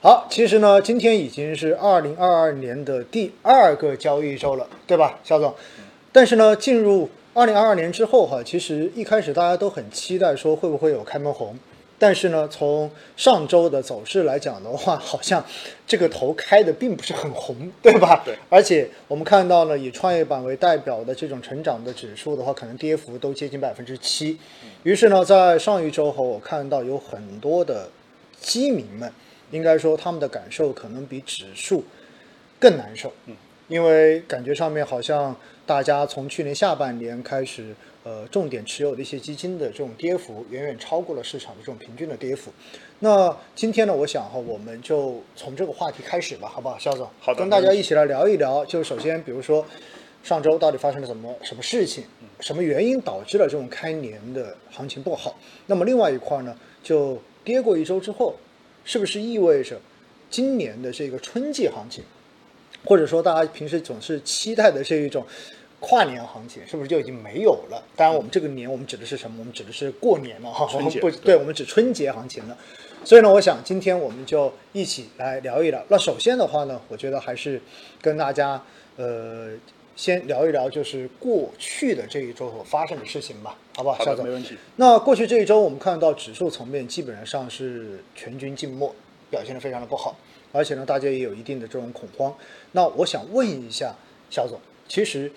好，其实呢，今天已经是二零二二年的第二个交易周了，对吧，肖总？但是呢，进入二零二二年之后哈，其实一开始大家都很期待说会不会有开门红，但是呢，从上周的走势来讲的话，好像这个头开的并不是很红，对吧？对。而且我们看到呢，以创业板为代表的这种成长的指数的话，可能跌幅都接近百分之七。于是呢，在上一周哈，我看到有很多的基民们。应该说，他们的感受可能比指数更难受，嗯，因为感觉上面好像大家从去年下半年开始，呃，重点持有的一些基金的这种跌幅远远超过了市场的这种平均的跌幅。那今天呢，我想哈，我们就从这个话题开始吧，好不好，肖总？好的，跟大家一起来聊一聊。就首先，比如说上周到底发生了什么什么事情，什么原因导致了这种开年的行情不好？那么另外一块呢，就跌过一周之后。是不是意味着今年的这个春季行情，或者说大家平时总是期待的这一种跨年行情，是不是就已经没有了？当然，我们这个年我们指的是什么？我们指的是过年了哈，我们不对，我们指春节行情了。所以呢，我想今天我们就一起来聊一聊。那首先的话呢，我觉得还是跟大家呃先聊一聊，就是过去的这一周所发生的事情吧，好不好？好的，没问题。那过去这一周，我们看到指数层面基本上是全军静默，表现的非常的不好，而且呢，大家也有一定的这种恐慌。那我想问一下肖总，其实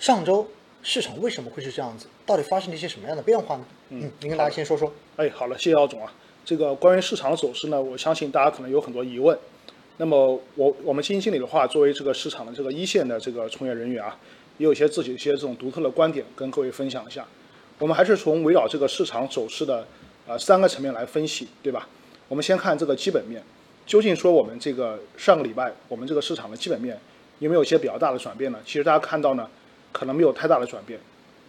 上周市场为什么会是这样子？到底发生了一些什么样的变化呢？嗯，您跟大家先说说。哎，好了，谢谢姚总啊。这个关于市场的走势呢，我相信大家可能有很多疑问。那么我我们基金经理的话，作为这个市场的这个一线的这个从业人员啊，也有一些自己一些这种独特的观点跟各位分享一下。我们还是从围绕这个市场走势的呃三个层面来分析，对吧？我们先看这个基本面，究竟说我们这个上个礼拜我们这个市场的基本面有没有一些比较大的转变呢？其实大家看到呢，可能没有太大的转变。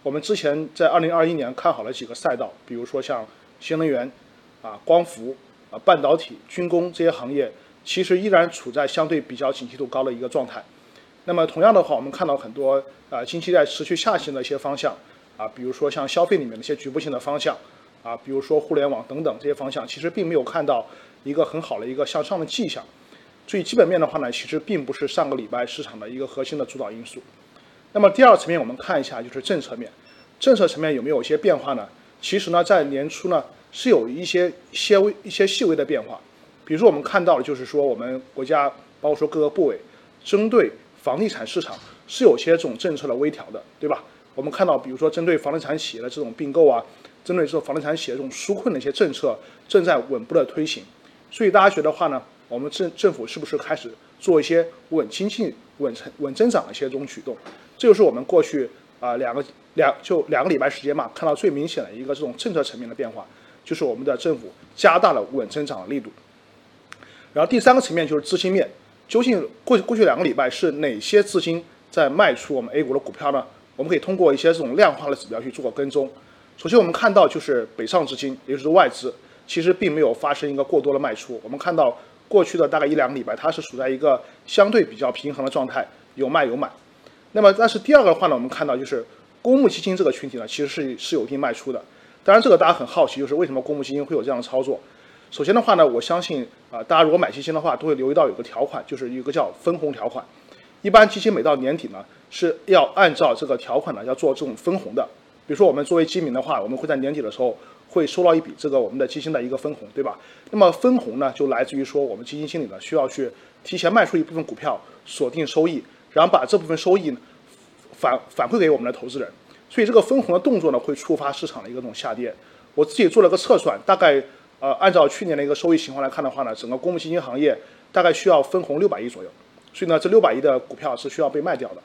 我们之前在二零二一年看好了几个赛道，比如说像新能源啊、光伏啊、半导体、军工这些行业，其实依然处在相对比较景气度高的一个状态。那么同样的话，我们看到很多啊经济在持续下行的一些方向。啊，比如说像消费里面的一些局部性的方向，啊，比如说互联网等等这些方向，其实并没有看到一个很好的一个向上的迹象。所以基本面的话呢，其实并不是上个礼拜市场的一个核心的主导因素。那么第二层面，我们看一下就是政策面，政策层面有没有一些变化呢？其实呢，在年初呢是有一些些微一些细微的变化。比如说我们看到的就是说，我们国家包括说各个部委针对房地产市场是有些这种政策的微调的，对吧？我们看到，比如说针对房地产企业的这种并购啊，针对这种房地产企业这种纾困的一些政策，正在稳步的推行。所以大家觉得话呢，我们政政府是不是开始做一些稳经济、稳成、稳增长的一些这种举动？这就是我们过去啊两个两就两个礼拜时间嘛，看到最明显的一个这种政策层面的变化，就是我们的政府加大了稳增长的力度。然后第三个层面就是资金面，究竟过过去两个礼拜是哪些资金在卖出我们 A 股的股票呢？我们可以通过一些这种量化的指标去做个跟踪。首先，我们看到就是北上资金，也就是外资，其实并没有发生一个过多的卖出。我们看到过去的大概一两个礼拜，它是处在一个相对比较平衡的状态，有卖有买。那么，但是第二个的话呢，我们看到就是公募基金这个群体呢，其实是是有一定卖出的。当然，这个大家很好奇，就是为什么公募基金会有这样的操作？首先的话呢，我相信啊，大家如果买基金的话，都会留意到有个条款，就是有个叫分红条款。一般基金每到年底呢，是要按照这个条款呢，要做这种分红的。比如说我们作为基民的话，我们会在年底的时候会收到一笔这个我们的基金的一个分红，对吧？那么分红呢，就来自于说我们基金经理呢需要去提前卖出一部分股票，锁定收益，然后把这部分收益反反馈给我们的投资人。所以这个分红的动作呢，会触发市场的一个这种下跌。我自己做了个测算，大概呃按照去年的一个收益情况来看的话呢，整个公募基金行业大概需要分红六百亿左右。所以呢，这六百亿的股票是需要被卖掉的。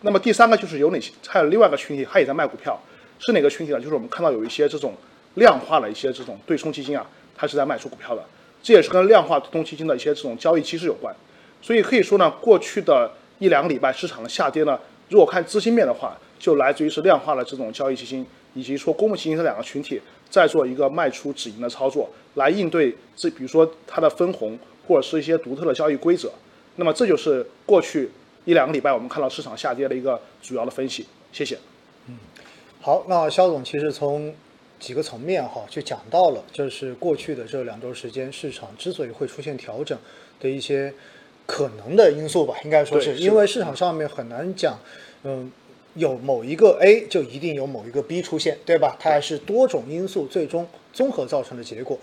那么第三个就是有哪些？还有另外一个群体，他也在卖股票，是哪个群体呢？就是我们看到有一些这种量化的一些这种对冲基金啊，它是在卖出股票的。这也是跟量化对冲基金的一些这种交易机制有关。所以可以说呢，过去的一两个礼拜市场的下跌呢，如果看资金面的话，就来自于是量化的这种交易基金，以及说公募基金这两个群体在做一个卖出止盈的操作，来应对这比如说它的分红或者是一些独特的交易规则。那么这就是过去一两个礼拜我们看到市场下跌的一个主要的分析。谢谢。嗯，好，那肖总其实从几个层面哈，就讲到了，就是过去的这两周时间，市场之所以会出现调整的一些可能的因素吧，应该说是是因为市场上面很难讲，嗯。有某一个 A 就一定有某一个 B 出现，对吧？它还是多种因素最终综合造成的结果。